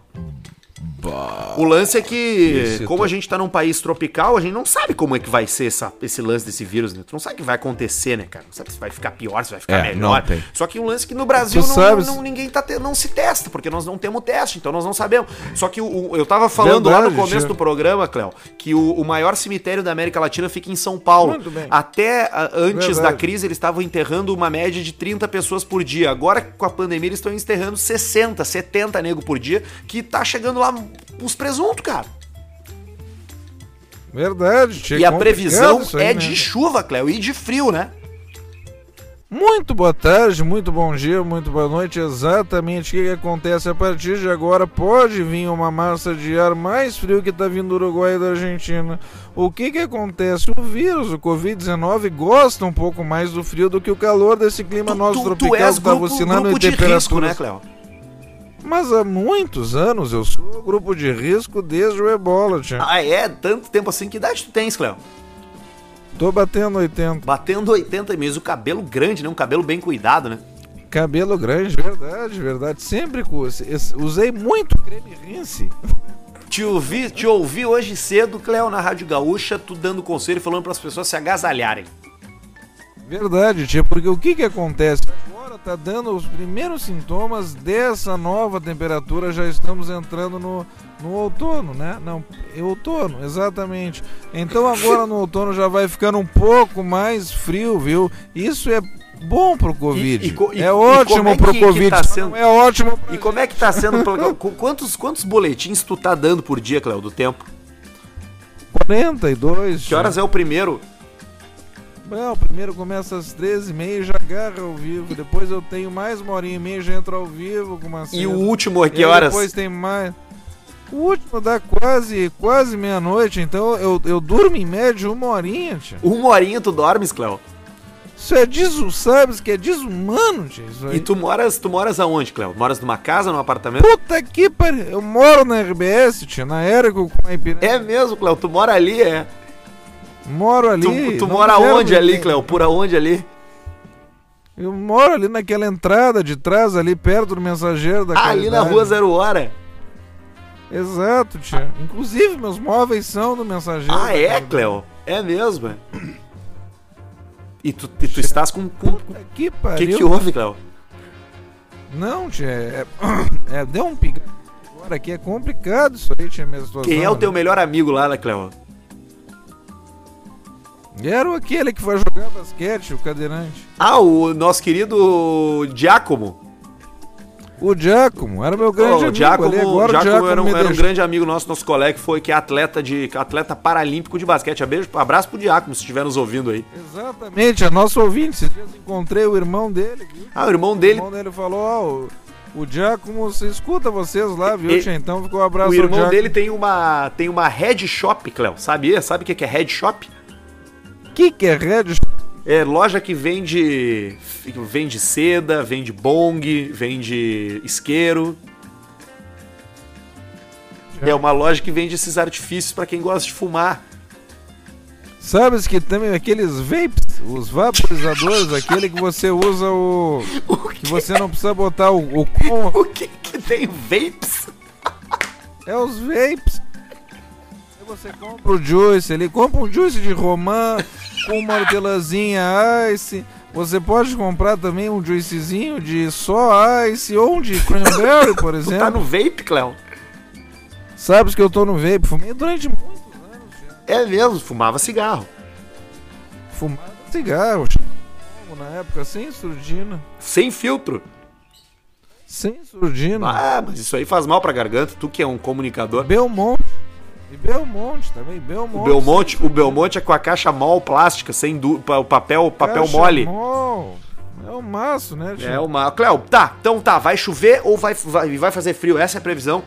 O lance é que, como a gente tá num país tropical, a gente não sabe como é que vai ser essa, esse lance desse vírus, né? Tu não sabe o que vai acontecer, né, cara? Não sabe se vai ficar pior, se vai ficar É, melhor. não tem. Só que o lance é que no Brasil Tu não, não- ninguém tá te- não se testa, porque nós não temos teste, então nós não sabemos. Só que o, o- eu tava falando lá no Verdade, começo do programa, Cléo, que o, o maior cemitério da América Latina fica em São Paulo. Muito bem. Até antes Verdade. da crise, eles estavam enterrando uma média de 30 pessoas por dia. Agora, com a pandemia, eles estão enterrando 60, 70 nego por dia, que tá chegando lá os presuntos, cara. Verdade, E a previsão aí, é né? de chuva, Cléo, e de frio, né? Muito boa tarde, muito bom dia, muito boa noite. Exatamente o que, acontece a partir de agora? Pode vir uma massa de ar mais frio que está vindo do Uruguai e da Argentina. O que, que acontece? O vírus, o Covid-19, gosta um pouco mais do frio do que o calor desse clima nosso tropical que está grupo em temperaturas. risco, né, Cléo? Mas há muitos anos eu sou grupo de risco desde o ebola, tia. Ah, é? Tanto tempo assim. Que idade tu tens, Cléo? Tô batendo 80. Batendo 80 meses, o cabelo grande, né? Um cabelo bem cuidado, né? Cabelo grande, verdade, verdade. Sempre usei muito creme rinse. Te ouvi, te ouvi hoje cedo, Cléo, na Rádio Gaúcha, tu dando conselho e falando para as pessoas se agasalharem. Verdade, tia, porque o que que acontece? Agora tá dando os primeiros sintomas dessa nova temperatura, já estamos entrando no, no outono, né? Não, é outono, exatamente. Então agora no outono já vai ficando um pouco mais frio, viu? Isso é bom pro Covid. E- e é e ótimo é pro que- que Covid, tá só sendo- é ótimo E como é que tá sendo. quantos, quantos boletins tu tá dando por dia, Cléo, do tempo? 42. Que horas é o primeiro? Não, primeiro começa às 13h30 e já agarra ao vivo. Depois eu tenho mais uma horinha e meia já entro ao vivo com uma E o último, a E que horas? Depois tem mais. O último dá quase, quase meia-noite, então eu, eu durmo em média uma horinha, tia. Uma horinha tu dormes, Cléo. Isso é desu, sabes que é desumano, tia. Isso aí. E tu moras, tu moras aonde, Cléo? Moras numa casa, num apartamento? Puta que pariu. Eu moro na RBS, tia, na Érico com a Ipiranga. É mesmo, Cléo, tu mora ali, é. Moro ali. Tu, tu mora onde ali, Cléo? Por aonde ali? Eu moro ali naquela entrada de trás, ali perto do mensageiro da Ah, ali na rua Zero Hora. Exato, tia. Inclusive, meus móveis são do mensageiro. Ah, é, Caridade. Cléo? É mesmo, é. E tu, e tu estás com. com... O Puta que pariu. que, que houve, Cléo? Não, tia, é, é, deu um pica. Agora aqui é complicado isso aí, tia, minha. Quem é o teu né? melhor amigo lá, né, Cléo? Era aquele que foi jogar basquete, o cadeirante. Ah, o nosso querido Giacomo. O Giacomo, era meu grande Ô, o amigo Giacomo, ali, agora Giacomo o Giacomo era, um, era um grande amigo nosso, nosso colega, que foi que é atleta de atleta paralímpico de basquete. Beijo, abraço pro Giacomo, se estiver nos ouvindo aí. Exatamente, é nosso ouvinte. Esses dias encontrei o irmão dele, viu? Ah, o irmão O dele, irmão dele falou, ó, o, o Giacomo, você escuta vocês lá, viu, E-? Então ficou um abraço o irmão dele tem uma tem uma head shop, Cléo. Sabe? Sabe o que que é head shop? Que que é Red É loja que vende vende seda, vende bong, vende isqueiro. É uma loja que vende esses artifícios pra quem gosta de fumar. Sabes que também aqueles vapes, os vaporizadores, aquele que você usa o. O que você não precisa botar o. o o que que tem vapes? é os vapes. Aí você compra o juice, ele compra um juice de romã com uma hortelãzinha ice. Você pode comprar também um juicezinho de só ice ou um de cranberry, por exemplo. tá no vape, Cléo? Sabes que eu tô no vape, fumei durante muitos anos já. É mesmo, fumava cigarro. Fumava cigarro, na época, sem surdina. Sem filtro. Sem surdina. Ah, mas isso aí faz mal pra garganta. Tu que é um comunicador. Belmonte. E Belmonte também, Belmonte. O Belmonte, o Belmonte é com a caixa mol plástica, sem du... o papel, papel Caixa mole. mol. É o maço, né, tio? É uma. Cléo, tá, então tá, vai chover ou vai, vai, vai fazer frio? Essa é a previsão.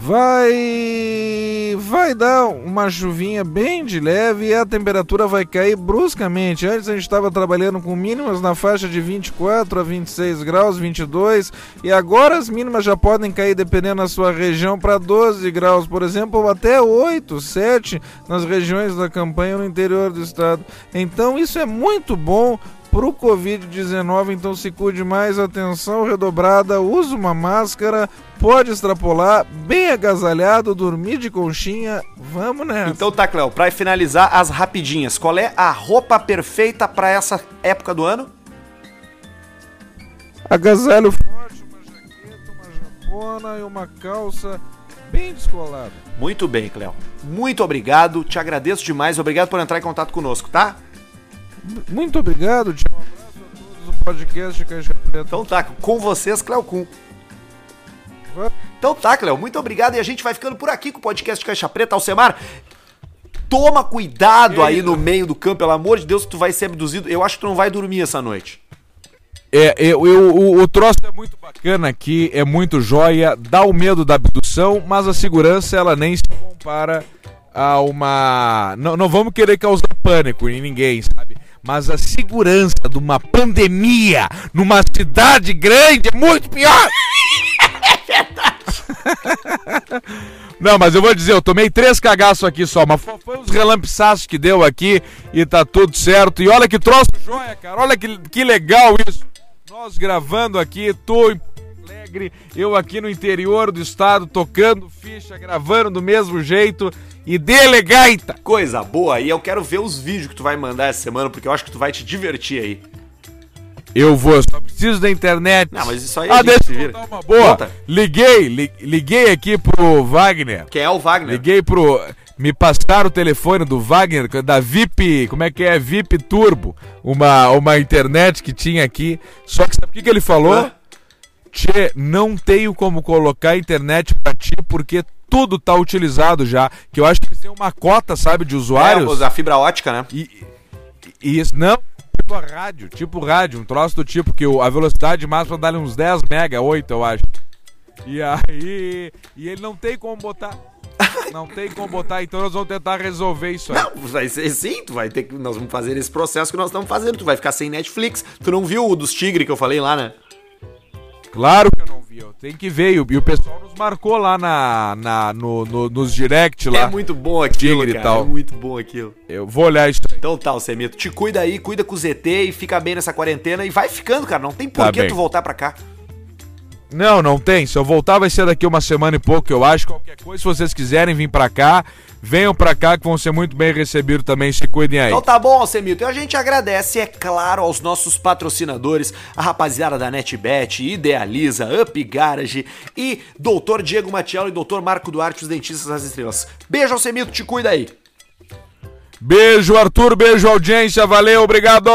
Vai. Vai dar uma chuvinha bem de leve e a temperatura vai cair bruscamente. Antes a gente estava trabalhando com mínimas na faixa de 24 a 26 graus, 22, e agora as mínimas já podem cair, dependendo da sua região, para 12 graus, por exemplo, ou até 8, 7 nas regiões da campanha no interior do estado. Então isso é muito bom pro Covid-19, então se cuide mais, atenção redobrada, use uma máscara, pode extrapolar, bem agasalhado, dormir de conchinha, vamos nessa. Então tá, Cléo, pra finalizar as rapidinhas, qual é a roupa perfeita pra essa época do ano? Agasalho forte, uma jaqueta, uma japona e uma calça bem descolada. Muito bem, Cléo. Muito obrigado, te agradeço demais, obrigado por entrar em contato conosco, tá? Muito obrigado, tio. Um abraço a todos do podcast Caixa Preta. Então tá, com vocês. Vai- Então tá, Cléo, muito obrigado e a gente vai ficando por aqui com o podcast Caixa Preta. Alcemar, toma cuidado aí no meio do campo, pelo amor de Deus, que tu vai ser abduzido. Eu acho que tu não vai dormir essa noite. É, eu, eu- o, o troço é muito bacana aqui, é muito joia, dá o medo da abdução, mas a segurança ela nem se compara a uma. Não, não vamos querer causar pânico em ninguém, sabe? Mas a segurança de uma pandemia numa cidade grande é muito pior! Não, mas eu vou dizer, eu tomei três cagaços aqui só, mas fo- foi uns relampiçaços que deu aqui e tá tudo certo. E olha que troço joia, cara, olha que, que legal isso. Nós gravando aqui, tô em Alegre, eu aqui no interior do estado, tocando ficha, gravando do mesmo jeito e dele gaita. Coisa boa, e eu quero ver os vídeos que tu vai mandar essa semana, porque eu acho que tu vai te divertir aí. Eu vou, só preciso da internet. Não, mas isso aí a Ah, gente deixa eu uma boa. Conta. Liguei, li- liguei aqui pro Wagner. Que é o Wagner. Liguei pro. Me passaram o telefone do Wagner, da VIP. Como é que é? VIP Turbo. Uma, uma internet que tinha aqui. Só que sabe o que, que ele falou? Hã? Tchê, não tenho como colocar internet pra ti porque tudo tá utilizado já. Que eu acho que tem uma cota, sabe, de usuários. É, a fibra ótica, né? E, e isso, não, tipo a rádio, tipo rádio, um troço do tipo que a velocidade máxima dá uns 10 mega, 8 eu acho. E aí, e ele não tem como botar. Não tem como botar, então nós vamos tentar resolver isso aí. Não, vai ser sim, tu vai ter que. Nós vamos fazer esse processo que nós estamos fazendo. Tu vai ficar sem Netflix. Tu não viu o dos tigres que eu falei lá, né? Claro que eu não vi, tenho que ver. E o, pessoal nos marcou lá na, na, no, no- nos direct lá. É muito bom aquilo, Tigre cara. tal. É muito bom aquilo. Eu vou olhar isso aí. Então tá, Alcemito, te cuida aí, cuida com o ZT e fica bem nessa quarentena e vai ficando, cara. Não tem por Tá tu voltar pra cá. Não, não tem. Se eu voltar vai ser daqui uma semana e pouco, eu acho. Qualquer coisa, se vocês quiserem vir pra cá, venham pra cá que vão ser muito bem recebidos também. Se cuidem aí. Então tá bom, Alcemito. E a gente agradece, é claro, aos nossos patrocinadores, a rapaziada da NetBet, Idealiza, Up Garage e Doutor Diego Matiello e Doutor Marco Duarte, os dentistas das estrelas. Beijo, Alcemito, te cuida aí. Beijo, Arthur. Beijo, audiência. Valeu, obrigado.